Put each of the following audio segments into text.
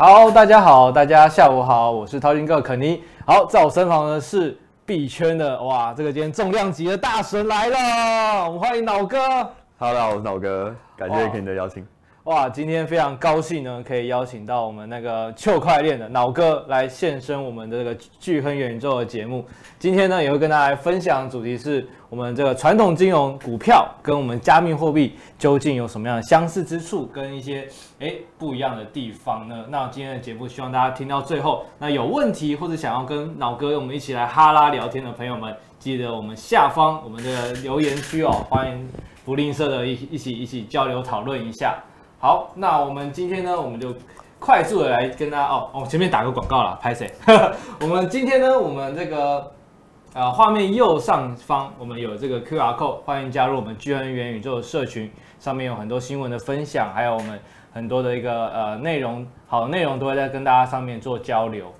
好，大家好，大家下午好，我是淘金哥肯尼。好，在我身旁的是币圈的哇，这个今天重量级的大神来了，我们欢迎脑哥。好，我是脑哥，感谢肯尼的邀请。哇，今天非常高兴呢，可以邀请到我们那个区块链的脑哥来现身我们的这个巨亨元宇宙的节目。今天呢，也会跟大家分享的主题是我们这个传统金融股票跟我们加密货币究竟有什么样的相似之处，跟一些诶不一样的地方呢？那今天的节目希望大家听到最后，那有问题或者想要跟脑哥我们一起来哈拉聊天的朋友们，记得我们下方我们的留言区哦，欢迎不吝啬的一一起一起交流讨论一下。好，那我们今天呢，我们就快速的来跟大家哦，哦、前面打个广告啦，拍谁？我们今天呢，我们这个呃画面右上方，我们有这个 QR code，欢迎加入我们巨亨元宇宙的社群，上面有很多新闻的分享，还有我们很多的一个呃内容，好内容都会在跟大家上面做交流。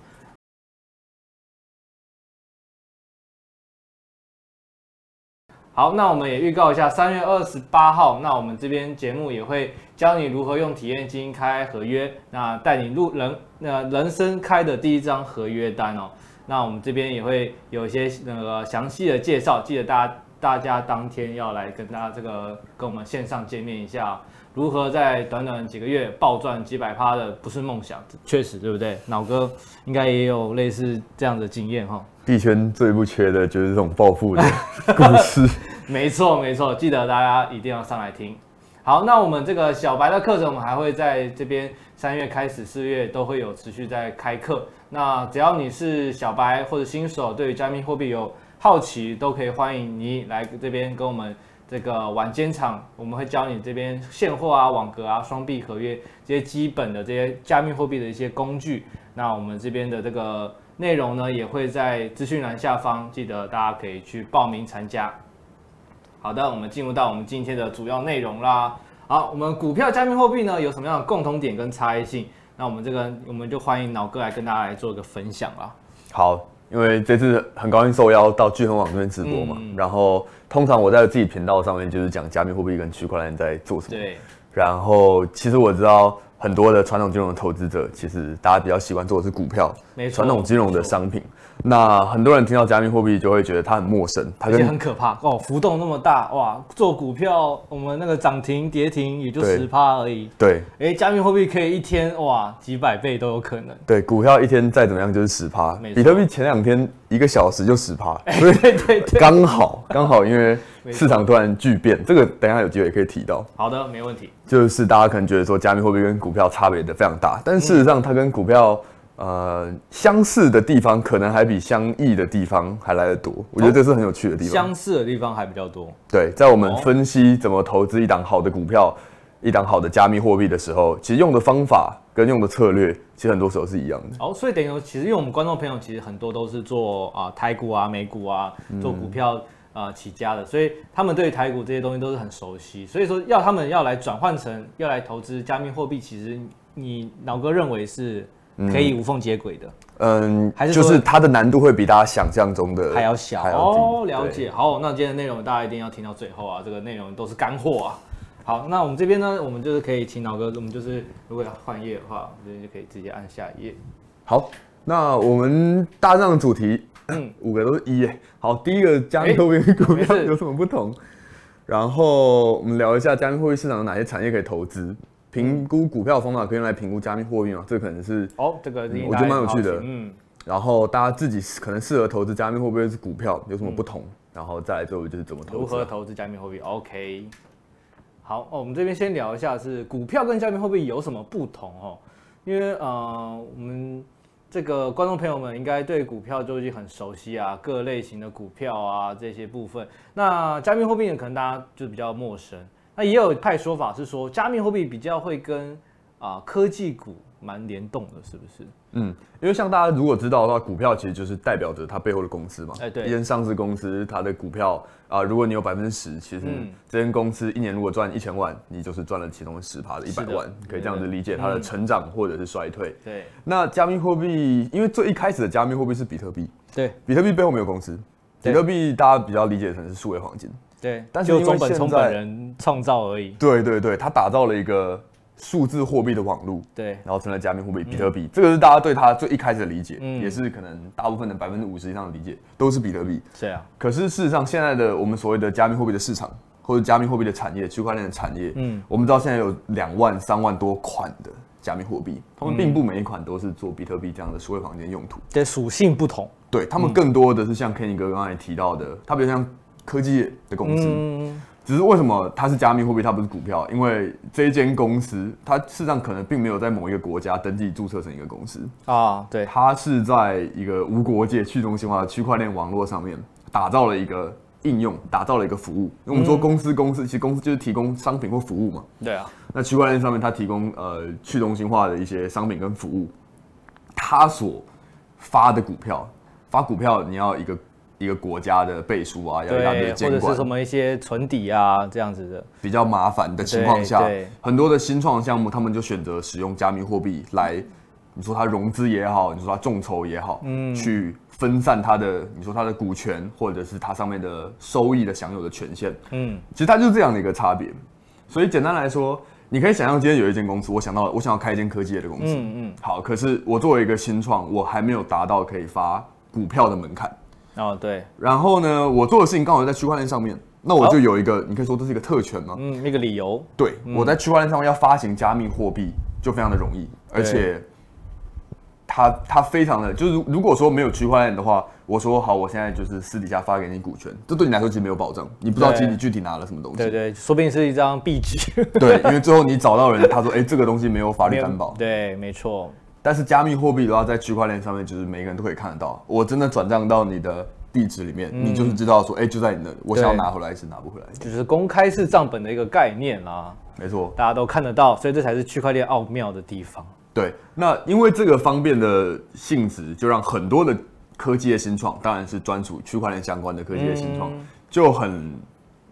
好，那我们也预告一下，三月二十八号，那我们这边节目也会教你如何用体验金开合约，那带你入人那人生开的第一张合约单哦。那我们这边也会有一些那个详细的介绍，记得大家大家当天要来跟大家这个跟我们线上见面一下，如何在短短几个月暴赚几百趴的不是梦想，确实对不对？脑哥应该也有类似这样的经验哈。币圈最不缺的就是这种暴富的 故事。没错，没错，记得大家一定要上来听。好，那我们这个小白的课程，我们还会在这边三月开始，四月都会有持续在开课。那只要你是小白或者新手，对于加密货币有好奇，都可以欢迎你来这边跟我们这个晚间场，我们会教你这边现货啊、网格啊、双币合约这些基本的这些加密货币的一些工具。那我们这边的这个。内容呢也会在资讯栏下方，记得大家可以去报名参加。好的，我们进入到我们今天的主要内容啦。好，我们股票加密货币呢有什么样的共同点跟差异性？那我们这个我们就欢迎脑哥来跟大家来做一个分享啦。好，因为这次很高兴受邀到聚恒网这边直播嘛，嗯、然后通常我在自己频道上面就是讲加密货币跟区块链在做什么。对。然后其实我知道。很多的传统金融的投资者，其实大家比较喜欢做的是股票，传统金融的商品。那很多人听到加密货币就会觉得它很陌生，它跟很可怕哦，浮动那么大哇！做股票我们那个涨停跌停也就十趴而已。对，哎，加密货币可以一天哇几百倍都有可能。对，股票一天再怎么样就是十趴，比特币前两天一个小时就十趴，对对对，刚好刚好，因为 市场突然巨变，这个等一下有机会也可以提到。好的，没问题。就是大家可能觉得说加密货币跟股票差别的非常大，但事实上它跟股票。呃，相似的地方可能还比相异的地方还来得多，我觉得这是很有趣的地方。相似的地方还比较多。对，在我们分析怎么投资一档好的股票、一档好的加密货币的时候，其实用的方法跟用的策略，其实很多时候是一样的。哦，所以等于说，其实因为我们观众朋友其实很多都是做啊台股啊、美股啊，做股票啊起家的，所以他们对台股这些东西都是很熟悉。所以说，要他们要来转换成要来投资加密货币，其实你脑哥认为是？可以无缝接轨的，嗯，还是就是它的难度会比大家想象中的还要小哦。了解，好，那今天的内容大家一定要听到最后啊，这个内容都是干货啊。好，那我们这边呢，我们就是可以请老哥，我们就是如果要换页的话，我们这边就可以直接按下一页。好，那我们大致上的主题，嗯，五个都是一耶。好，第一个加密货币跟股票有什么不同？然后我们聊一下加密货币市场有哪些产业可以投资。评估股票的方法可以用来评估加密货币吗？这可能是哦，这个、嗯、我觉得蛮有趣的。嗯，然后大家自己可能适合投资加密货币是股票有什么不同？嗯、然后再来最后就是怎么投资？如何投资加密货币？OK，好哦，我们这边先聊一下是股票跟加密货币有什么不同哦？因为呃，我们这个观众朋友们应该对股票就已经很熟悉啊，各类型的股票啊这些部分。那加密货币呢，可能大家就比较陌生。那也有一派说法是说，加密货币比较会跟啊、呃、科技股蛮联动的，是不是？嗯，因为像大家如果知道的话，股票其实就是代表着它背后的公司嘛。哎，对，一间上市公司它的股票啊、呃，如果你有百分之十，其实这间公司一年如果赚一千万，你就是赚了其中十趴的一百万，可以这样子理解它的成长或者是衰退。对。那加密货币，因为最一开始的加密货币是比特币，对，比特币背后没有公司，比特币大家比较理解成是数位黄金。对，但是就中本聪本人创造而已。对对对，他打造了一个数字货币的网络，对，然后成了加密货币比特币，这个是大家对他最一开始的理解，也是可能大部分的百分之五十以上的理解都是比特币。是啊，可是事实上，现在的我们所谓的加密货币的市场或者加密货币的产业，区块链的产业，嗯，我们知道现在有两万三万多款的加密货币，他们并不每一款都是做比特币这样的数位房间用途，对，属性不同，对他们更多的是像 Kenny 哥刚才提到的，它比如像科技业的公司。只是为什么它是加密货币，它不是股票？因为这一间公司，它事实上可能并没有在某一个国家登记注册成一个公司啊。对，它是在一个无国界去中心化的区块链网络上面打造了一个应用，打造了一个服务。因为我们说公司，公司其实公司就是提供商品或服务嘛。对啊。那区块链上面它提供呃去中心化的一些商品跟服务，它所发的股票，发股票你要一个。一个国家的背书啊，要一大堆监管，或者是什么一些存底啊这样子的，比较麻烦的情况下，很多的新创项目他们就选择使用加密货币来，你说它融资也好，你说它众筹也好，嗯，去分散它的，你说它的股权或者是它上面的收益的享有的权限，嗯，其实它就是这样的一个差别。所以简单来说，你可以想象今天有一间公司，我想到了，我想要开一间科技业的公司，嗯嗯，好，可是我作为一个新创，我还没有达到可以发股票的门槛。哦，对，然后呢，我做的事情刚好在区块链上面，那我就有一个，你可以说这是一个特权吗？嗯，一个理由。对，我在区块链上面要发行加密货币就非常的容易，而且它它非常的，就是如果说没有区块链的话，我说好，我现在就是私底下发给你股权，这对你来说其实没有保障，你不知道其实你具体拿了什么东西。对对，说不定是一张壁纸。对，因为最后你找到人，他说，哎，这个东西没有法律担保。对，没错。但是加密货币的话，在区块链上面，就是每个人都可以看得到。我真的转账到你的地址里面，嗯、你就是知道说，哎、欸，就在你那里，我想要拿回来是拿不回来，就是公开式账本的一个概念啦。没错，大家都看得到，所以这才是区块链奥妙的地方。对，那因为这个方便的性质，就让很多的科技的新创，当然是专属区块链相关的科技的新创，嗯、就很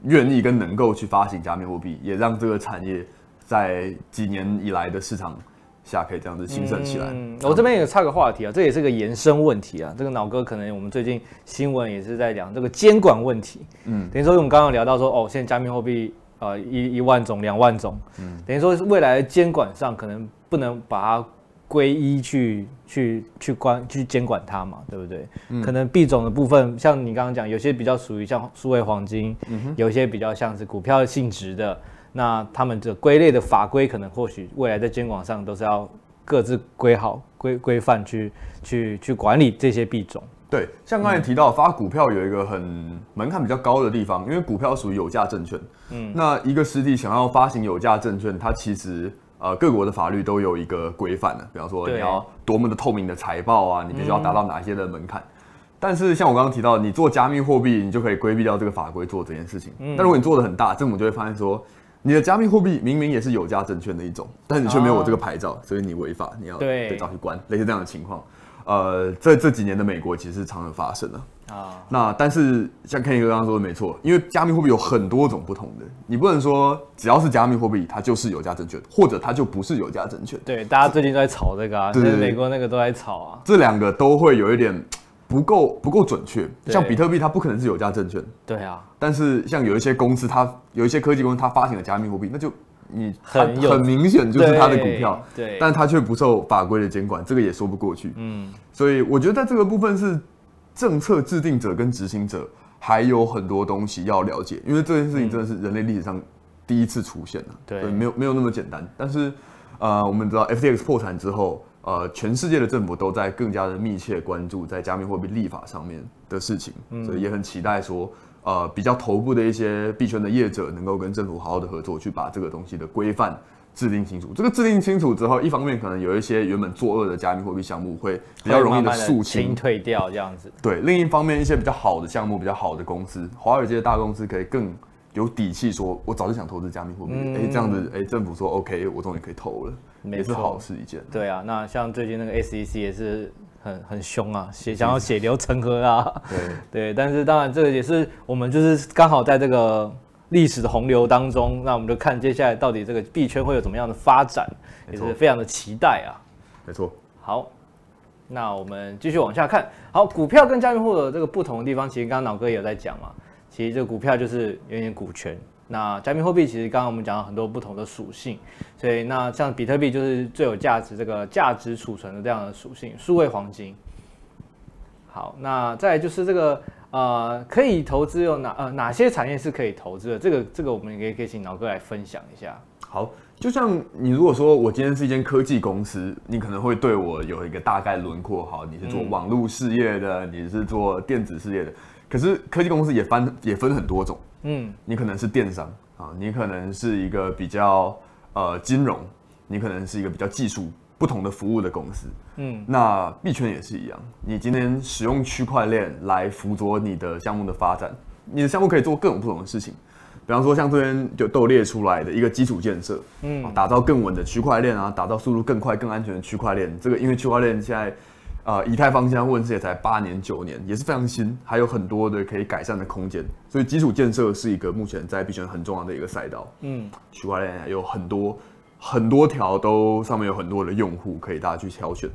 愿意跟能够去发行加密货币，也让这个产业在几年以来的市场。下可以这样子兴盛起来。嗯，我这边也插个话题啊，这也是个延伸问题啊。这个脑哥可能我们最近新闻也是在讲这个监管问题。嗯，等于说我们刚刚聊到说，哦，现在加密货币呃一一万种、两万种，嗯，等于说未来的监管上可能不能把它归一去去去管去监管它嘛，对不对？嗯，可能币种的部分，像你刚刚讲，有些比较属于像数位黄金，有些比较像是股票性质的。那他们这归类的法规，可能或许未来在监管上都是要各自规好规规范去去去管理这些币种。对，像刚才提到发股票有一个很门槛比较高的地方，因为股票属于有价证券。嗯，那一个实体想要发行有价证券，它其实呃各国的法律都有一个规范的，比方说你要多么的透明的财报啊，你必须要达到哪些的门槛。嗯、但是像我刚刚提到，你做加密货币，你就可以规避掉这个法规做这件事情。嗯，但如果你做的很大，政府就会发现说。你的加密货币明明也是有价证券的一种，但你却没有我这个牌照，所以你违法，你要被抓去关，类似这样的情况。呃，这这几年的美国其实常常发生的啊。那但是像 Kenny 哥刚刚说的没错，因为加密货币有很多种不同的，你不能说只要是加密货币它就是有价证券，或者它就不是有价证券。对，大家最近都在炒这个啊，对，美国那个都在炒啊。这两个都会有一点。不够不够准确，像比特币它不可能是有价证券。对啊，但是像有一些公司，它有一些科技公司，它发行了加密货币，那就你很很明显就是它的股票，对，对但它却不受法规的监管，这个也说不过去。嗯，所以我觉得在这个部分是政策制定者跟执行者还有很多东西要了解，因为这件事情真的是人类历史上第一次出现了，对，没有没有那么简单。但是呃，我们知道 FTX 破产之后。呃，全世界的政府都在更加的密切关注在加密货币立法上面的事情，嗯、所以也很期待说，呃，比较头部的一些币圈的业者能够跟政府好好的合作，去把这个东西的规范制定清楚。这个制定清楚之后，一方面可能有一些原本作恶的加密货币项目会比较容易的肃清退掉这样子。对，另一方面一些比较好的项目、比较好的公司，华尔街的大公司可以更有底气说，我早就想投资加密货币，哎、嗯欸，这样子，哎、欸，政府说 OK，我终于可以投了。也是好事一件。对啊，那像最近那个 SEC 也是很很凶啊，血想要血流成河啊。对 对，但是当然这个也是我们就是刚好在这个历史的洪流当中，那我们就看接下来到底这个币圈会有怎么样的发展，也是非常的期待啊。没错。好，那我们继续往下看。好，股票跟加密货币的这个不同的地方，其实刚刚脑哥也有在讲嘛。其实这个股票就是有点股权，那加密货币其实刚刚我们讲了很多不同的属性，所以那像比特币就是最有价值这个价值储存的这样的属性，数位黄金。好，那再来就是这个呃，可以投资有哪呃哪些产业是可以投资的？这个这个我们也可以请老哥来分享一下。好，就像你如果说我今天是一间科技公司，你可能会对我有一个大概轮廓。好，你是做网络事业的，嗯、你是做电子事业的。可是科技公司也分也分很多种。嗯，你可能是电商啊，你可能是一个比较呃金融，你可能是一个比较技术不同的服务的公司。嗯，那币圈也是一样，你今天使用区块链来辅佐你的项目的发展，你的项目可以做各种不同的事情。比方说像这边就都列出来的一个基础建设，嗯，打造更稳的区块链啊，打造速度更快、更安全的区块链。这个因为区块链现在。啊、呃，以太坊现在问世也才八年九年，也是非常新，还有很多的可以改善的空间。所以基础建设是一个目前在币圈很重要的一个赛道。嗯，区块链有很多很多条，都上面有很多的用户可以大家去挑选。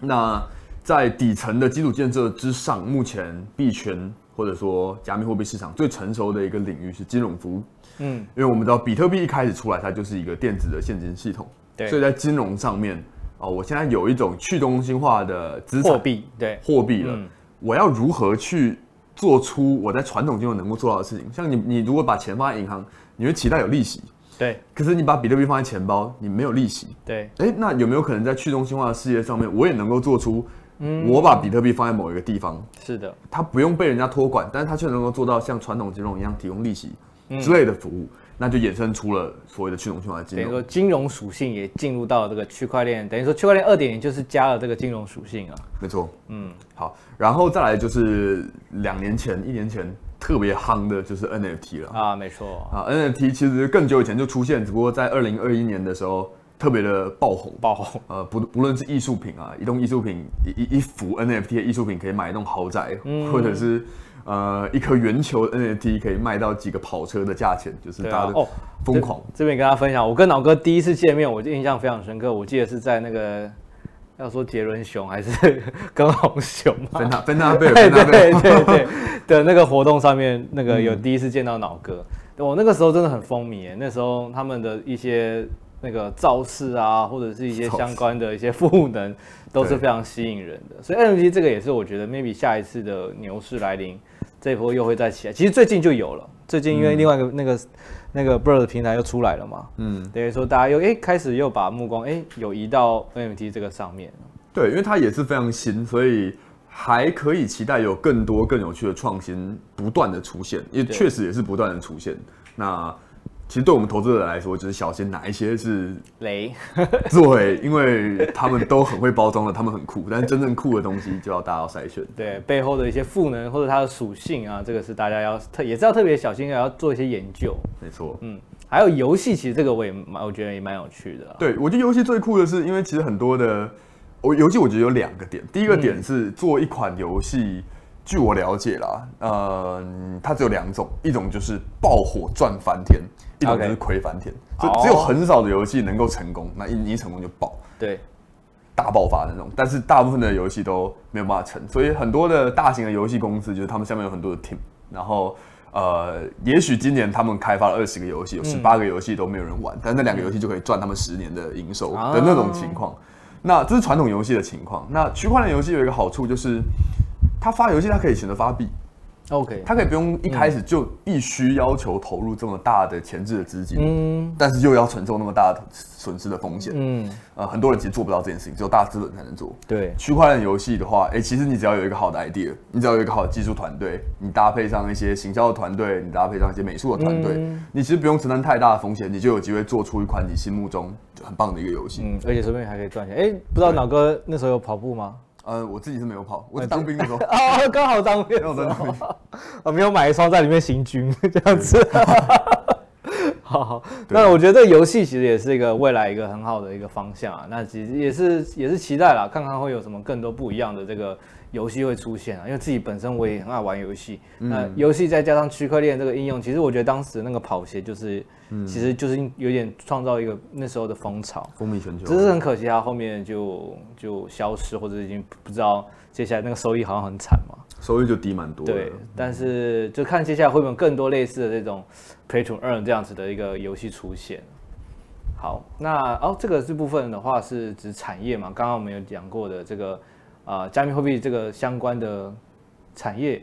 那在底层的基础建设之上，目前币圈或者说加密货币市场最成熟的一个领域是金融服务。嗯，因为我们知道比特币一开始出来，它就是一个电子的现金系统，对，所以在金融上面。哦，我现在有一种去中心化的资产货币，对货币了，嗯，我要如何去做出我在传统金融能够做到的事情？像你，你如果把钱放在银行，你会期待有利息，对。可是你把比特币放在钱包，你没有利息，对。哎，那有没有可能在去中心化的事业上面，我也能够做出，嗯，我把比特币放在某一个地方，是的，它不用被人家托管，但是它却能够做到像传统金融一样提供利息之类的服务。嗯那就衍生出了所谓的去中心化金融，等于说金融属性也进入到了这个区块链，等于说区块链二点零就是加了这个金融属性啊。没错，嗯，好，然后再来就是两年前、一年前特别夯的就是 NFT 了啊，没错啊，NFT 其实更久以前就出现，只不过在二零二一年的时候特别的爆红，爆红。呃，不不论是艺术品啊，一栋艺术品一一一幅 NFT 的艺术品可以买一栋豪宅，嗯，或者是。呃，一颗圆球 NFT 可以卖到几个跑车的价钱，就是大家哦疯狂。啊哦、这边跟大家分享，我跟老哥第一次见面，我就印象非常深刻。我记得是在那个要说杰伦熊还是 跟红熊嘛？芬达芬达贝尔，对对对对对的那个活动上面，那个有第一次见到脑哥。我、嗯、那个时候真的很风靡，那时候他们的一些那个造势啊，或者是一些相关的一些赋能，都是非常吸引人的。所以 NFT 这个也是我觉得 maybe 下一次的牛市来临。这一波又会再起来，其实最近就有了。最近因为另外一个那个、嗯、那个 Bird 平台又出来了嘛，嗯，等于说大家又哎开始又把目光哎有移到 NFT 这个上面。对，因为它也是非常新，所以还可以期待有更多更有趣的创新不断的出现，也确实也是不断的出现。那。其实对我们投资者来说，就是小心哪一些是雷。对，因为他们都很会包装的，他们很酷，但是真正酷的东西就要大家要筛选。对，背后的一些赋能或者它的属性啊，这个是大家要特也是要特别小心，要做一些研究。没错，嗯，还有游戏，其实这个我也蛮，我觉得也蛮有趣的。对，我觉得游戏最酷的是，因为其实很多的，我游戏我觉得有两个点，第一个点是做一款游戏。据我了解啦，呃，它只有两种，一种就是爆火赚翻天，一种就是亏翻天，所以只有很少的游戏能够成功，那一一成功就爆，对，大爆发那种。但是大部分的游戏都没有办法成，所以很多的大型的游戏公司就是他们下面有很多的 team，然后呃，也许今年他们开发了二十个游戏，有十八个游戏都没有人玩，嗯、但那两个游戏就可以赚他们十年的营收的那种情况。啊、那这是传统游戏的情况。那区块链游戏有一个好处就是。它发游戏，它可以选择发币，OK，他可以不用一开始就必须要求投入这么大的前置的资金，嗯，但是又要承受那么大的损失的风险，嗯，呃，很多人其实做不到这件事情，只有大资本才能做。对，区块链游戏的话，哎、欸，其实你只要有一个好的 idea，你只要有一个好的技术团队，你搭配上一些行销的团队，你搭配上一些美术的团队，嗯、你其实不用承担太大的风险，你就有机会做出一款你心目中就很棒的一个游戏，嗯，而且说不定还可以赚钱。哎、欸，不知道脑哥那时候有跑步吗？呃，我自己是没有跑，我是当兵的时候啊，刚好当兵，当兵，啊，没有买一双在里面行军这样子。好好，那我觉得这个游戏其实也是一个未来一个很好的一个方向啊。那其实也是也是期待啦，看看会有什么更多不一样的这个游戏会出现啊。因为自己本身我也很爱玩游戏，那游戏再加上区块链这个应用，其实我觉得当时那个跑鞋就是。嗯、其实就是有点创造一个那时候的风潮，风靡全球。只是很可惜，它后面就就消失，或者已经不知道接下来那个收益好像很惨嘛。收益就低蛮多。对，但是就看接下来会不会有更多类似的这种 Play to Earn 这样子的一个游戏出现。好，那哦，这个这部分的话是指产业嘛？刚刚我们有讲过的这个啊、呃，加密货币这个相关的产业。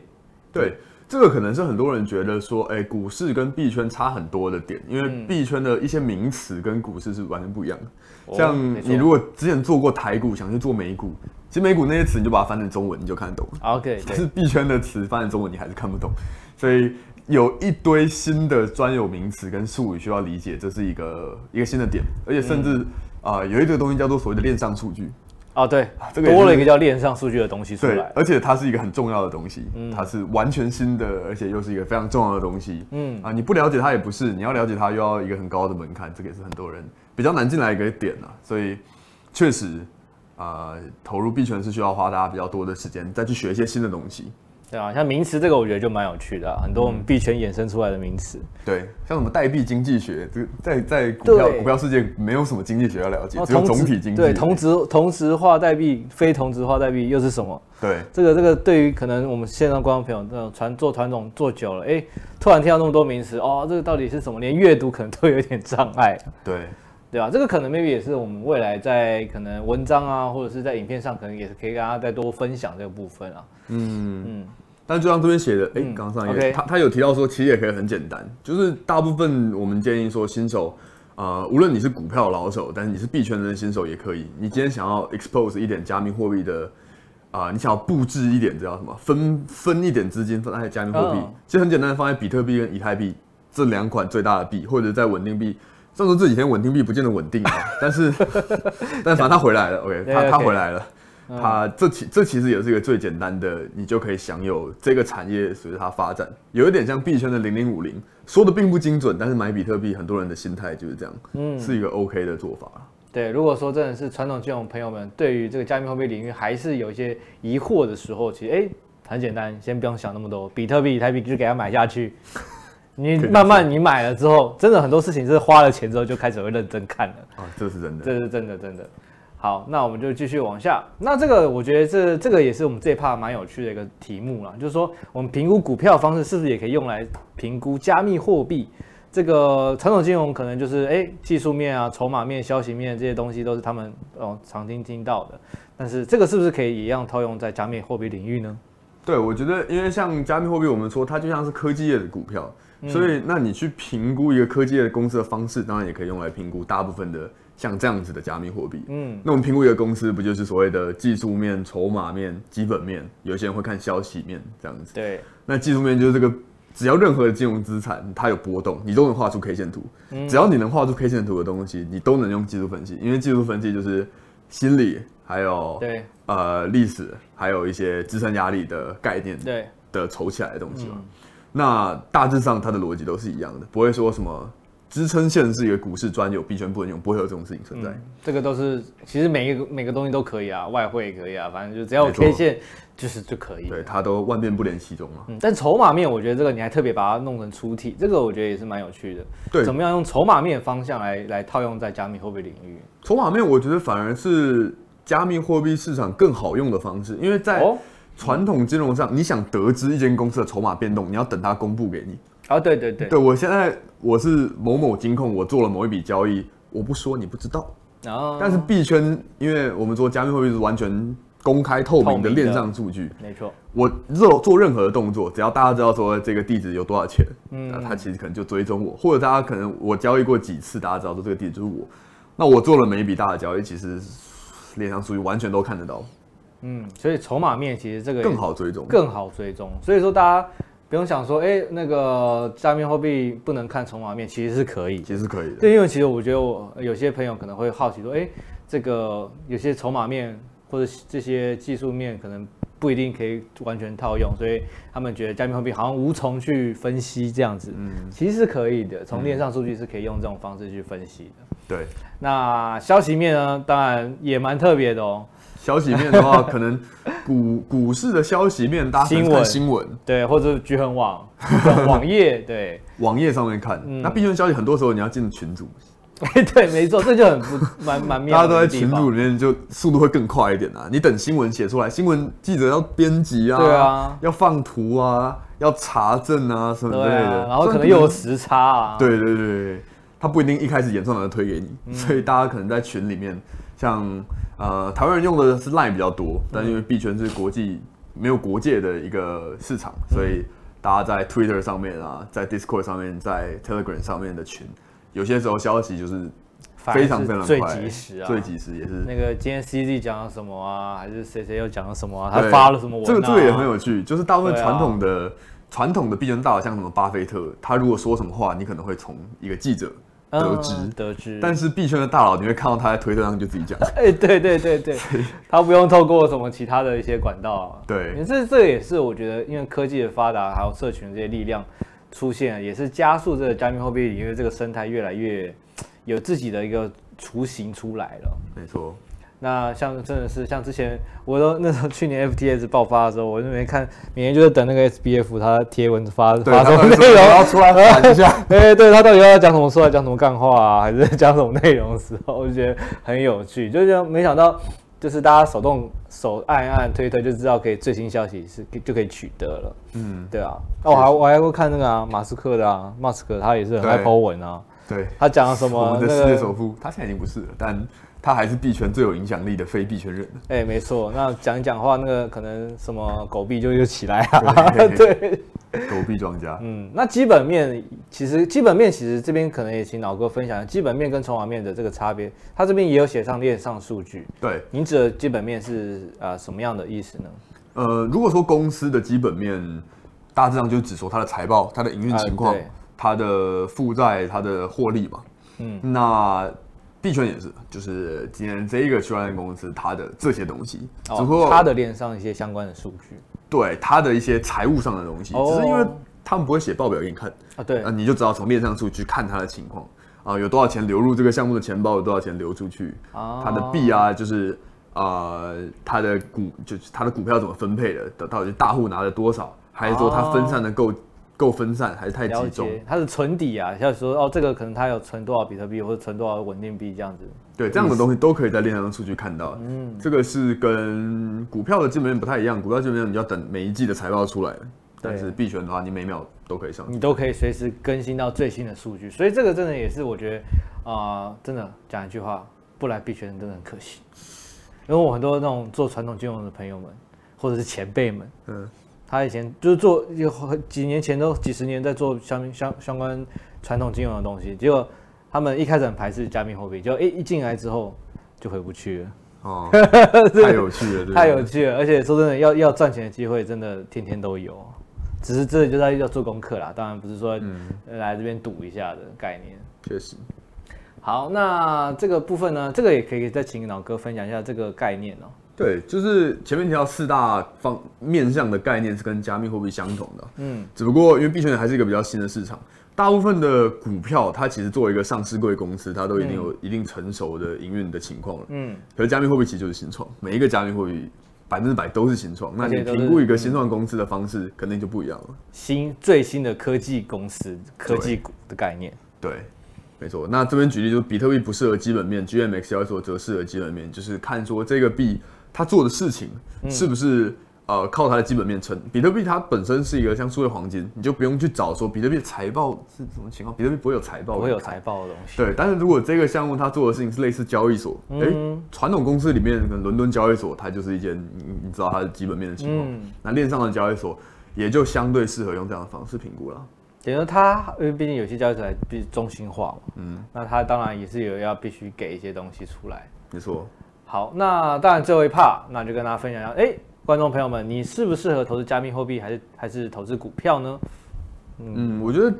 对，这个可能是很多人觉得说，哎，股市跟币圈差很多的点，因为币圈的一些名词跟股市是完全不一样的。嗯、像你如果之前做过台股，想去做美股，其实美股那些词你就把它翻成中文，你就看得懂。OK，但是币圈的词翻成中文你还是看不懂，所以。有一堆新的专有名词跟术语需要理解，这是一个一个新的点，而且甚至啊、嗯呃，有一个东西叫做所谓的链上数据。哦，对，这个多了一个叫链上数据的东西出来，对，而且它是一个很重要的东西，嗯、它是完全新的，而且又是一个非常重要的东西。嗯啊、呃，你不了解它也不是，你要了解它又要一个很高的门槛，这个也是很多人比较难进来一个点啊。所以确实啊、呃，投入币圈是需要花大家比较多的时间再去学一些新的东西。对啊，像名词这个我觉得就蛮有趣的，啊，很多我们币圈衍生出来的名词。对，像什么代币经济学，这个在在股票股票世界没有什么经济学要了解，只有总体经济。对，同值同质化代币、非同值化代币又是什么？对，这个这个对于可能我们线上观众朋友那种传做团总做久了，哎，突然听到那么多名词，哦，这个到底是什么？连阅读可能都有点障碍。对，对吧？这个可能 maybe 也是我们未来在可能文章啊，或者是在影片上，可能也是可以跟大家再多分享这个部分啊。嗯嗯。但就像这边写的，哎、欸，刚上一页，他他有提到说，其实也可以很简单，就是大部分我们建议说，新手，呃，无论你是股票老手，但是你是币圈的新手也可以。你今天想要 expose 一点加密货币的，啊、呃，你想要布置一点，这叫什么？分分一点资金放在加密货币，哦、其实很简单，放在比特币跟以太币这两款最大的币，或者在稳定币。虽然说这几天稳定币不见得稳定啊，但是 但反正他回来了，OK，他他回来了。它这其这其实也是一个最简单的，你就可以享有这个产业随着它发展，有一点像币圈的零零五零，说的并不精准，但是买比特币很多人的心态就是这样，嗯，是一个 OK 的做法。对，如果说真的是传统金融朋友们对于这个加密货币领域还是有一些疑惑的时候，其实哎很简单，先不用想那么多，比特币、以太币就给它买下去，你慢慢你买了之后，真的很多事情是花了钱之后就开始会认真看了啊，这是真的，这是真的真的。好，那我们就继续往下。那这个我觉得这这个也是我们这一 part 蛮有趣的一个题目啦，就是说我们评估股票方式是不是也可以用来评估加密货币？这个传统金融可能就是哎技术面啊、筹码面、消息面这些东西都是他们哦常听听到的，但是这个是不是可以一样套用在加密货币领域呢？对，我觉得因为像加密货币，我们说它就像是科技业的股票，嗯、所以那你去评估一个科技业的公司的方式，当然也可以用来评估大部分的。像这样子的加密货币，嗯，那我们评估一个公司，不就是所谓的技术面、筹码面、基本面？有些人会看消息面这样子。对，那技术面就是这个，只要任何的金融资产它有波动，你都能画出 K 线图。嗯，只要你能画出 K 线图的东西，你都能用技术分析，因为技术分析就是心理，还有对呃历史，还有一些支撑压力的概念，对的筹起来的东西嘛。嗯，那大致上它的逻辑都是一样的，不会说什么。支撑线是一个股市专有，币圈不能用，不会有这种事情存在。嗯、这个都是其实每一个每个东西都可以啊，外汇也可以啊，反正就只要有 K 线就是就可以。对，它都万变不离其宗嘛。嗯，但筹码面，我觉得这个你还特别把它弄成出题，这个我觉得也是蛮有趣的。对，怎么样用筹码面方向来来套用在加密货币领域？筹码面，我觉得反而是加密货币市场更好用的方式，因为在传统金融上，哦、你想得知一间公司的筹码变动，你要等它公布给你。啊，对对对，对我现在我是某某金控，我做了某一笔交易，我不说你不知道。哦，但是币圈，因为我们说加密货币是完全公开透明的链上数据，没错。我做做任何的动作，只要大家知道说这个地址有多少钱，嗯，那他其实可能就追踪我，或者大家可能我交易过几次，大家知道说这个地址就是我，那我做了每一笔大的交易，其实链上数据完全都看得到。嗯，所以筹码面其实这个更好追踪，更好追踪。所以说大家。不用想说，哎、欸，那个加密货币不能看筹码面，其实是可以，其实可以的。对，因为其实我觉得我有些朋友可能会好奇说，哎、欸，这个有些筹码面或者这些技术面可能不一定可以完全套用，所以他们觉得加密货币好像无从去分析这样子。嗯，其实是可以的，从链上数据是可以用这种方式去分析的。对，那消息面呢，当然也蛮特别的哦。消息面的话，可能股股市的消息面，大家新闻，新闻。对，或者聚恒网 网页，对，网页上面看。嗯、那币圈消息很多时候你要进群组，哎，对，没错，这就很不蛮蛮妙。大家都在群组里面，就速度会更快一点啊。你等新闻写出来，新闻记者要编辑啊，对啊，要放图啊，要查证啊什么之类的，啊、然后可能又有时差啊。对对对，他不一定一开始演算法就推给你，嗯、所以大家可能在群里面，像呃台湾人用的是 Line 比较多，但因为币圈是国际没有国界的一个市场，所以大家在 Twitter 上面啊，在 Discord 上面，在 Telegram 上面的群。有些时候消息就是非常非常最及时啊，最及时也是那个今天 CZ 讲了什么啊，还是谁谁又讲了什么啊？他发了什么文啊？这个这个也很有趣，就是大部分传统的传统的币圈大佬，像什么巴菲特，他如果说什么话，你可能会从一个记者得知得知。但是币圈的大佬，你会看到他在推特上就自己讲。哎，对对对对，他不用透过什么其他的一些管道啊。对，这这也是我觉得，因为科技的发达，还有社群这些力量。出现也是加速这个加密货币领域这个生态越来越有自己的一个雏形出来了。没错，那像真的是像之前我都那时候去年 FTS 爆发的时候，我就没看，每天就是等那个 SBF 他贴文发发什么内容，然后出来反一下。哎，对他到底要讲什么，出来讲什么干话啊，还是讲什么内容的时候，我就觉得很有趣，就是没想到。就是大家手动手按一按推一推就知道可以最新消息是就可以取得了，嗯，对啊，那我还我还会看那个啊马斯克的啊，马斯克他也是很爱 po 文啊，对，他讲了什么？我们的世界首富，他现在已经不是了，但他还是币圈最有影响力的非币圈人。哎，没错，那讲一讲话，那个可能什么狗币就又起来啊，对。狗币庄家，嗯，那基本面其实基本面其实这边可能也请老哥分享基本面跟筹码面的这个差别，他这边也有写上链上数据。对，您指的基本面是啊、呃、什么样的意思呢？呃，如果说公司的基本面大致上就只说它的财报、它的营运情况、呃、它的负债、它的获利嘛。嗯，那币圈也是，就是今天这一个区块链公司它的这些东西，哦、只不过它的链上一些相关的数据。对它的一些财务上的东西，只是因为他们不会写报表给你看啊，对，你就只好从链上数据看它的情况啊，有多少钱流入这个项目的钱包，有多少钱流出去，它的币啊，就是啊，它的股就是它的股票怎么分配的，到底大户拿了多少，还是说它分散的够够分散，还是太集中？它是存底啊，像说哦，这个可能它有存多少比特币，或者存多少稳定币这样子。对，这样的东西都可以在链上的数据看到。嗯，这个是跟股票的基本面不太一样。股票基本面你要等每一季的财报出来，但是币圈的话，你每秒都可以上，你都可以随时更新到最新的数据。所以这个真的也是我觉得啊、呃，真的讲一句话，不来币圈真的很可惜。因为我很多那种做传统金融的朋友们，或者是前辈们，嗯，他以前就是做有几年前都几十年在做相相相关传统金融的东西，结果。他们一开始很排斥加密货币，就一进来之后就回不去了。哦，太有趣了，太有趣了。而且说真的，要要赚钱的机会真的天天都有，只是这里就在要做功课啦。当然不是说来这边赌一下的概念。确实。好，那这个部分呢，这个也可以再请老哥分享一下这个概念哦。对，就是前面提到四大方面向的概念是跟加密货币相同的。嗯，只不过因为币圈还是一个比较新的市场。大部分的股票，它其实作为一个上市贵公司，它都已经有一定成熟的营运的情况了。嗯，可是加密货币其实就是新创，每一个加密货币百分之百都是新创。那你评估一个新创公司的方式，肯定就不一样了。新最新的科技公司、科技股的概念。对，对没错。那这边举例，就是比特币不适合基本面，GMX 交易所则适合基本面，就是看说这个币它做的事情是不是。呃，靠它的基本面撑，比特币它本身是一个像数位黄金，你就不用去找说比特币财报是什么情况，比特币不会有财报，不会有财报的东西。对，但是如果这个项目它做的事情是类似交易所，哎、嗯，传统公司里面可能伦敦交易所，它就是一间你你知道它的基本面的情况，嗯、那链上的交易所也就相对适合用这样的方式评估了。等于它，因为毕竟有些交易所还必须中心化嘛，嗯，那它当然也是有要必须给一些东西出来。没错。好，那当然最后一 part，那就跟大家分享一下，哎。观众朋友们，你适不适合投资加密货币，还是还是投资股票呢？嗯，嗯，我觉得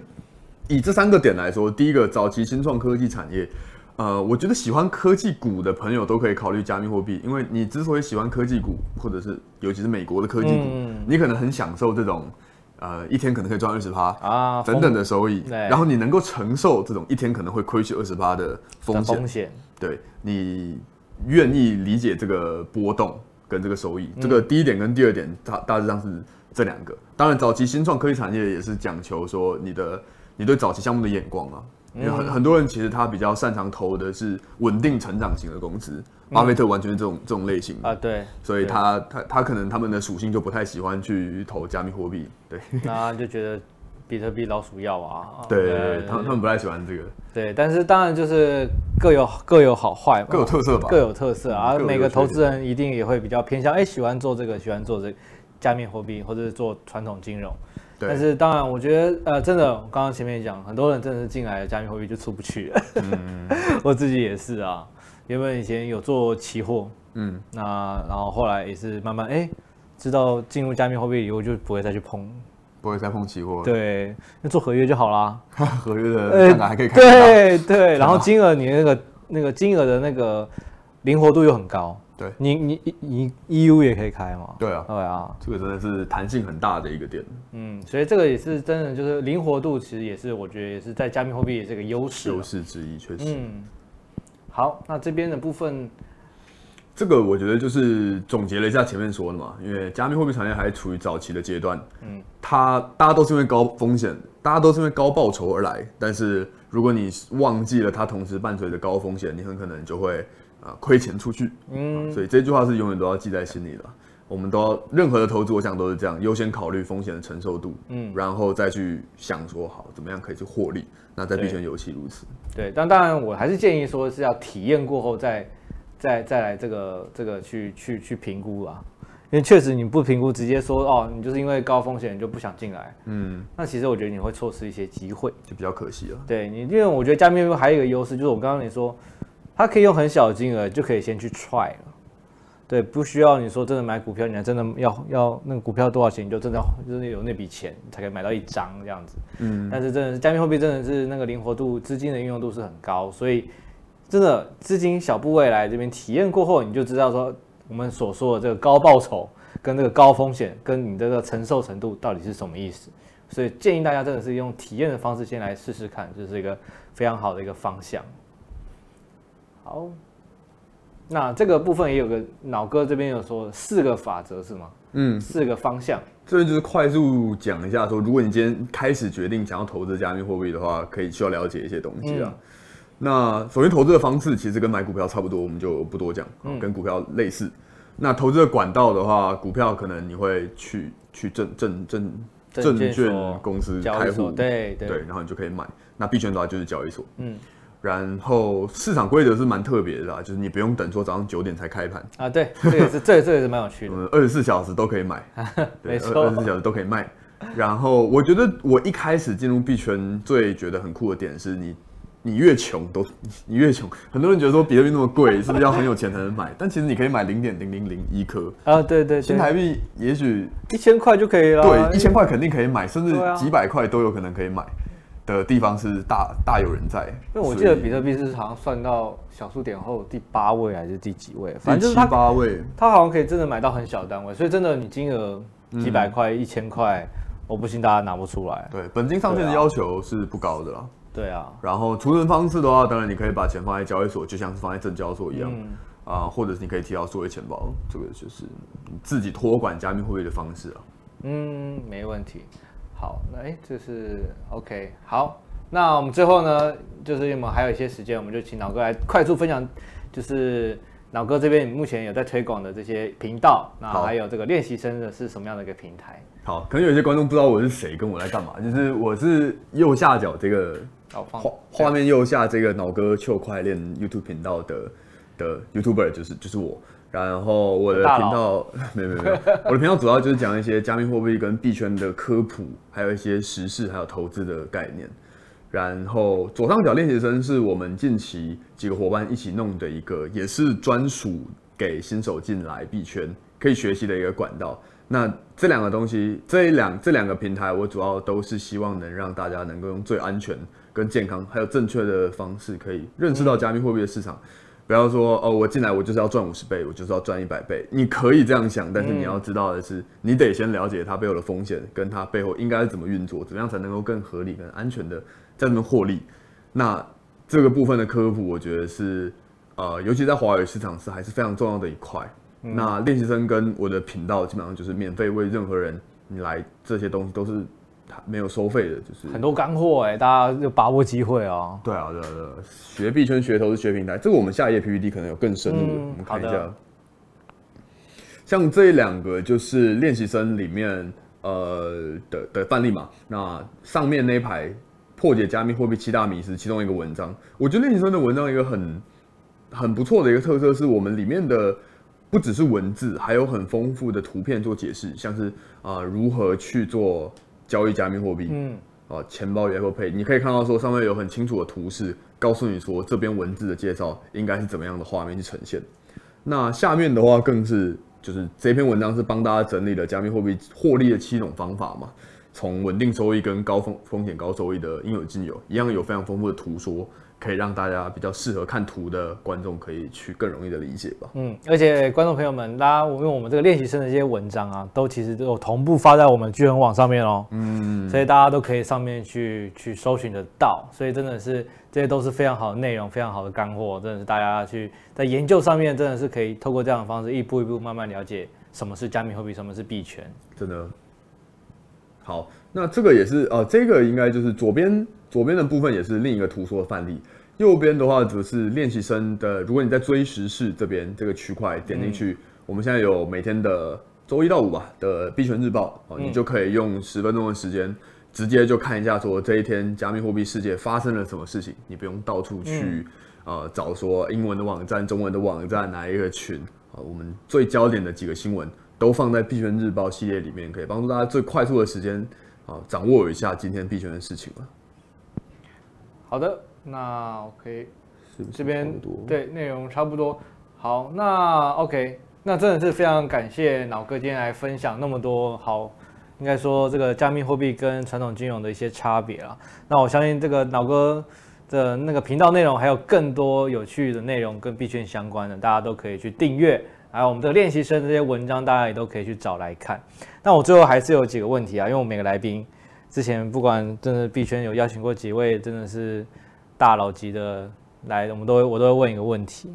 以这三个点来说，第一个早期新创科技产业，呃，我觉得喜欢科技股的朋友都可以考虑加密货币，因为你之所以喜欢科技股，或者是尤其是美国的科技股，嗯、你可能很享受这种呃一天可能可以赚二十趴啊等等的收益，然后你能够承受这种一天可能会亏去二十趴的风险，风险对，你愿意理解这个波动。跟这个收益，这个第一点跟第二点大大致上是这两个。当然，早期新创科技产业也是讲求说你的你对早期项目的眼光啊，因为很很多人其实他比较擅长投的是稳定成长型的公司，巴菲特完全是这种这种类型啊，对，所以他他他可能他们的属性就不太喜欢去投加密货币，对，那就觉得比特币老鼠药啊，对对对，他们他们不太喜欢这个，对，但是当然就是各有各有好坏，各有特色吧，各有特色啊，每个投资人一定也会比较偏向，哎，喜欢做这个，喜欢做这个加密货币或者是做传统金融。但是当然，我觉得呃，真的，我刚刚前面讲，很多人真的是进来了加密货币就出不去。了。嗯、我自己也是啊，原本以前有做期货，嗯，那然后后来也是慢慢哎，知道进入加密货币以后就不会再去碰，不会再碰期货。对，那做合约就好啦。合约的杠杆还可以看。对对，然后金额你那个那个金额的那个灵活度又很高。对你，你你 EU 也可以开嘛？对啊，对啊，这个真的是弹性很大的一个点。嗯，所以这个也是真的，就是灵活度，其实也是我觉得也是在加密货币的这个优势。优势之一，确实。嗯，好，那这边的部分，这个我觉得就是总结了一下前面说的嘛，因为加密货币产业还处于早期的阶段。嗯，它大家都是因为高风险，大家都是因为高报酬而来，但是如果你忘记了它同时伴随着高风险，你很可能就会。啊，亏钱出去，嗯、啊，所以这句话是永远都要记在心里的。我们都要任何的投资，我想都是这样，优先考虑风险的承受度，嗯，然后再去想说好怎么样可以去获利。那在币圈尤其如此。对，但当然我还是建议说是要体验过后再再再来这个这个去去去评估啊，因为确实你不评估直接说哦，你就是因为高风险你就不想进来，嗯，那其实我觉得你会错失一些机会，就比较可惜了。对你，因为我觉得加密货币还有一个优势就是我刚刚你说。它可以用很小的金额就可以先去 try 了，对，不需要你说真的买股票，你还真的要要那个股票多少钱，你就真的真的有那笔钱才可以买到一张这样子。嗯，但是真的是加密货币真的是那个灵活度、资金的运用度是很高，所以真的资金小部位来这边体验过后，你就知道说我们所说的这个高报酬跟这个高风险跟你这个承受程度到底是什么意思。所以建议大家真的是用体验的方式先来试试看，这、就是一个非常好的一个方向。好，那这个部分也有个脑哥这边有说四个法则是吗？嗯，四个方向。这边就是快速讲一下说，如果你今天开始决定想要投资加密货币的话，可以需要了解一些东西啊。嗯、那首先投资的方式其实跟买股票差不多，我们就不多讲，嗯、跟股票类似。那投资的管道的话，股票可能你会去去证证证证券公司开户，对对，对，然后你就可以买。那币圈的话就是交易所，嗯。然后市场规则是蛮特别的啦，就是你不用等说早上九点才开盘啊，对，这也是这这也是蛮有趣的，二十四小时都可以买，没错，二十四小时都可以卖。然后我觉得我一开始进入币圈最觉得很酷的点是你，你越穷都 你越穷，很多人觉得说比特币那么贵，是不是要很有钱才能买？但其实你可以买零点零零零一颗啊，对对，新台币也许一千块就可以了，对，一千块肯定可以买，甚至几百块都有可能可以买。的地方是大大有人在，因为我记得比特币是好像算到小数点后第八位还是第几位，反正就是它八位，它好像可以真的买到很小单位，所以真的你金额几百块、一千块，我不信大家拿不出来。对，本金上限的要求是不高的啦。对啊，然后储存方式的话，当然你可以把钱放在交易所，就像是放在证交所一样啊，或者是你可以提到数位钱包，这个就是你自己托管加密货币的方式啊。嗯，没问题。好，那哎，这是 OK。好，那我们最后呢，就是我们还有一些时间，我们就请老哥来快速分享，就是老哥这边目前有在推广的这些频道，那还有这个练习生的是什么样的一个平台？好，可能有些观众不知道我是谁，跟我来干嘛，就是我是右下角这个画画面右下这个脑哥糗快练 YouTube 频道的的 YouTuber，就是就是我。然后我的频道 没有没有没有，我的频道主要就是讲一些加密货币跟币圈的科普，还有一些时事，还有投资的概念。然后左上角练习生是我们近期几个伙伴一起弄的一个，也是专属给新手进来币圈可以学习的一个管道。那这两个东西，这两这两个平台，我主要都是希望能让大家能够用最安全、跟健康，还有正确的方式，可以认识到加密货币的市场。不要说哦，我进来我就是要赚五十倍，我就是要赚一百倍。你可以这样想，但是你要知道的是，你得先了解它背后的风险，跟它背后应该是怎么运作，怎么样才能够更合理、更安全的在那边获利。那这个部分的科普，我觉得是呃，尤其在华语市场是还是非常重要的一块。嗯、那练习生跟我的频道基本上就是免费为任何人你来这些东西都是没有收费的，就是很多干货哎，大家就把握机会哦。对啊，对啊，对啊，学币圈学投资学平台，这个我们下一页 PPT 可能有更深入的，嗯、我们看一下。像这两个就是练习生里面呃的的范例嘛，那上面那一排破解加密货币七大迷思其中一个文章，我觉得练习生的文章一个很很不错的一个特色是我们里面的不只是文字，还有很丰富的图片做解释，像是啊、呃、如何去做交易加密货币，嗯，啊钱包与 Apple Pay，你可以看到说上面有很清楚的图示，告诉你说这边文字的介绍应该是怎么样的画面去呈现，那下面的话更是。就是这篇文章是帮大家整理了加密货币获利的七种方法嘛，从稳定收益跟高风风险高收益的应有尽有，一样有非常丰富的图说，可以让大家比较适合看图的观众可以去更容易的理解吧。嗯，而且观众朋友们，大家因为我们这个练习生的一些文章啊，都其实都有同步发在我们巨亨网上面哦。嗯，所以大家都可以上面去去搜寻得到，所以真的是。这些都是非常好的内容，非常好的干货，真的是大家去在研究上面，真的是可以透过这样的方式，一步一步慢慢了解什么是加密货币，什么是币圈。真的。好，那这个也是呃，这个应该就是左边左边的部分也是另一个图说的范例，右边的话则是练习生的。如果你在追时事这边这个区块点进去，嗯、我们现在有每天的周一到五吧的币圈日报哦，你就可以用十分钟的时间。直接就看一下，说这一天加密货币世界发生了什么事情，你不用到处去，嗯、呃，找说英文的网站、中文的网站哪一个群啊、呃，我们最焦点的几个新闻都放在币圈日报系列里面，可以帮助大家最快速的时间啊、呃，掌握一下今天币圈的事情了。好的，那 OK，是是这边对内容差不多。好，那 OK，那真的是非常感谢脑哥今天来分享那么多好。应该说，这个加密货币跟传统金融的一些差别啊，那我相信这个脑哥的那个频道内容还有更多有趣的内容跟币圈相关的，大家都可以去订阅。还有我们这个练习生这些文章，大家也都可以去找来看。那我最后还是有几个问题啊，因为我每个来宾之前不管真的币圈有邀请过几位真的是大佬级的来，我们都会我都会问一个问题，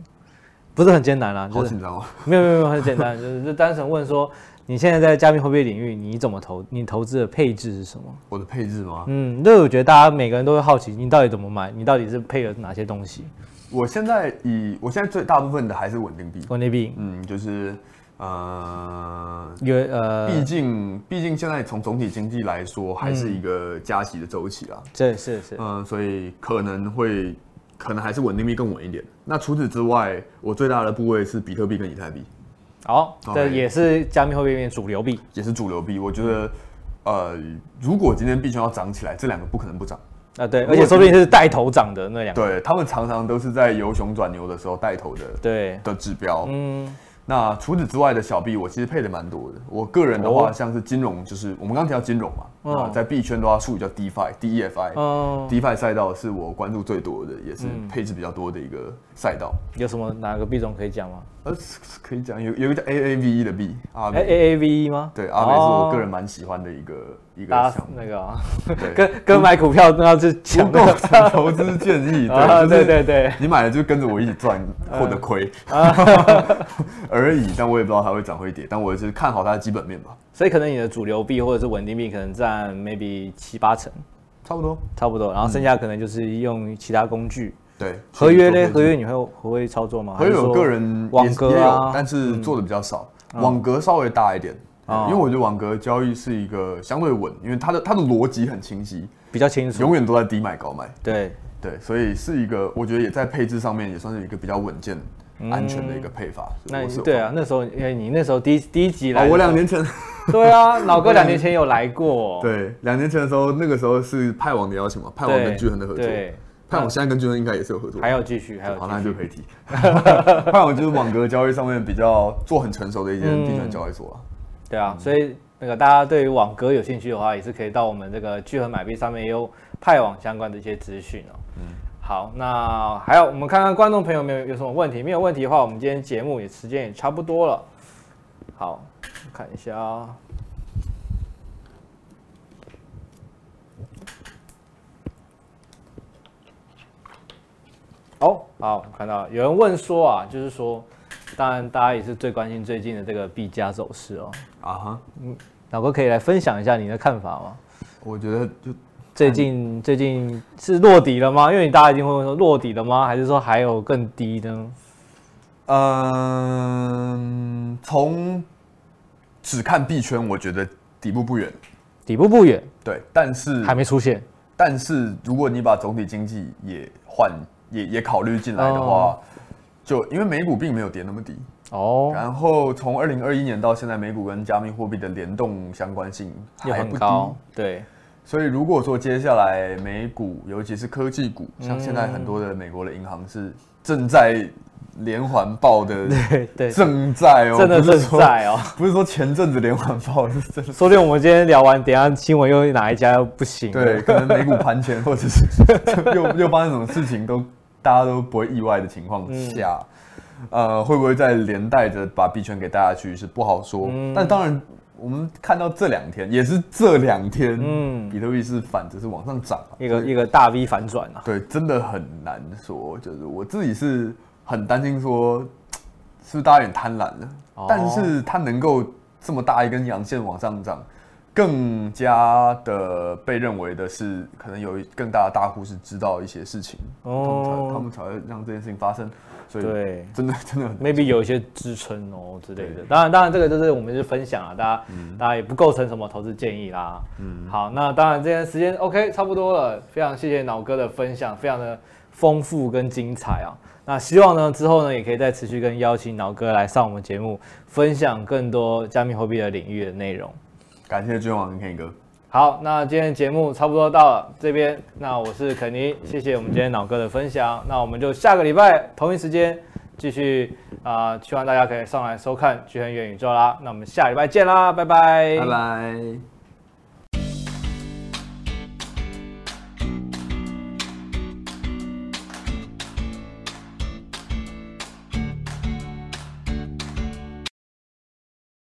不是很艰难啦，就是、好紧张啊，没有没有没有很简单，就是就单纯问说。你现在在加密货币领域，你怎么投？你投资的配置是什么？我的配置吗？嗯，那我觉得大家每个人都会好奇，你到底怎么买？你到底是配了哪些东西？我现在以我现在最大部分的还是稳定币。稳定币，嗯，就是呃，因为呃，毕竟毕竟现在从总体经济来说，还是一个加息的周期啊。这、嗯、是是，嗯、呃，所以可能会可能还是稳定币更稳一点。那除此之外，我最大的部位是比特币跟以太币。好，这也是加密货币里面主流币，也是主流币。我觉得，呃，如果今天币圈要涨起来，这两个不可能不涨啊。对，而且说不定是带头涨的那两个。对，他们常常都是在由熊转牛的时候带头的，对的指标。嗯。那除此之外的小币，我其实配的蛮多的。我个人的话，像是金融，就是我们刚刚提到金融嘛，啊，在币圈的话，术语叫 DeFi，D E F I，DeFi 赛道是我关注最多的，也是配置比较多的一个赛道。有什么哪个币种可以讲吗？呃，可以讲，有有一个叫 A A V E 的币啊，A A A V E 吗？对，阿美是我个人蛮喜欢的一个一个项目。那个，跟跟买股票那要去抢投资建议，对 对对，你买了就跟着我一起赚或者亏。而已，但我也不知道它会涨会跌，但我也是看好它的基本面吧。所以可能你的主流币或者是稳定币可能占 maybe 七八成，差不多，差不多。然后剩下可能就是用其他工具。对，合约呢？合约你会会操作吗？合约有个人网格也有，但是做的比较少。网格稍微大一点，因为我觉得网格交易是一个相对稳，因为它的它的逻辑很清晰，比较清楚，永远都在低买高卖。对对，所以是一个我觉得也在配置上面也算是一个比较稳健。安全的一个配法，那对啊，那时候因为你那时候第一第一集来，我两年前，对啊，老哥两年前有来过，对，两年前的时候，那个时候是派网的邀请嘛，派网跟巨恒的合作，对派网现在跟巨恒应该也是有合作，还要继续，还有好，那就可以提，派网就是网格交易上面比较做很成熟的一间地产交易所啊，对啊，所以那个大家对于网格有兴趣的话，也是可以到我们这个聚合买币上面也有派网相关的一些资讯哦，嗯。好，那还有我们看看观众朋友们有有什么问题？没有问题的话，我们今天节目也时间也差不多了。好，看一下啊。哦，好，看到有人问说啊，就是说，当然大家也是最关心最近的这个币价走势哦。啊哈，嗯，老哥可以来分享一下你的看法吗？我觉得就最近最近是落底了吗？因为你大家一定会问说落底了吗？还是说还有更低呢？嗯，从只看币圈，我觉得底部不远，底部不远，对，但是还没出现。但是如果你把总体经济也换也也考虑进来的话，哦、就因为美股并没有跌那么低哦，然后从二零二一年到现在，美股跟加密货币的联动相关性还不低，对。所以如果说接下来美股，尤其是科技股，像现在很多的美国的银行是正在。连环爆的对对正在哦，真的正在哦，不是说前阵子连环爆，是真的。说不定我们今天聊完，等下新闻又哪一家又不行？对，可能美股盘前，或者是 又又发生什么事情，都大家都不会意外的情况下，嗯、呃，会不会再连带着把币圈给带下去是不好说。嗯、但当然，我们看到这两天也是这两天，嗯，比特币是反着是往上涨，一个一个大 V 反转啊。对，真的很难说，就是我自己是。很担心说，是不是大家有点贪婪了？哦、但是它能够这么大一根阳线往上涨，更加的被认为的是，可能有更大的大户是知道一些事情，哦，他们才会让这件事情发生。所以对，真的真的，maybe 有一些支撑哦之类的。对当然，当然这个就是我们就是分享啊，大家、嗯、大家也不构成什么投资建议啦。嗯，好，那当然，今天时间 OK 差不多了，非常谢谢脑哥的分享，非常的丰富跟精彩啊。那希望呢，之后呢，也可以再持续跟邀请脑哥来上我们节目，分享更多加密货币的领域的内容。感谢君王跟 Ken 哥。好，那今天节目差不多到了这边，那我是肯尼，谢谢我们今天脑哥的分享。那我们就下个礼拜同一时间继续啊、呃，希望大家可以上来收看《巨亨元宇宙》啦。那我们下礼拜见啦，拜拜，拜拜。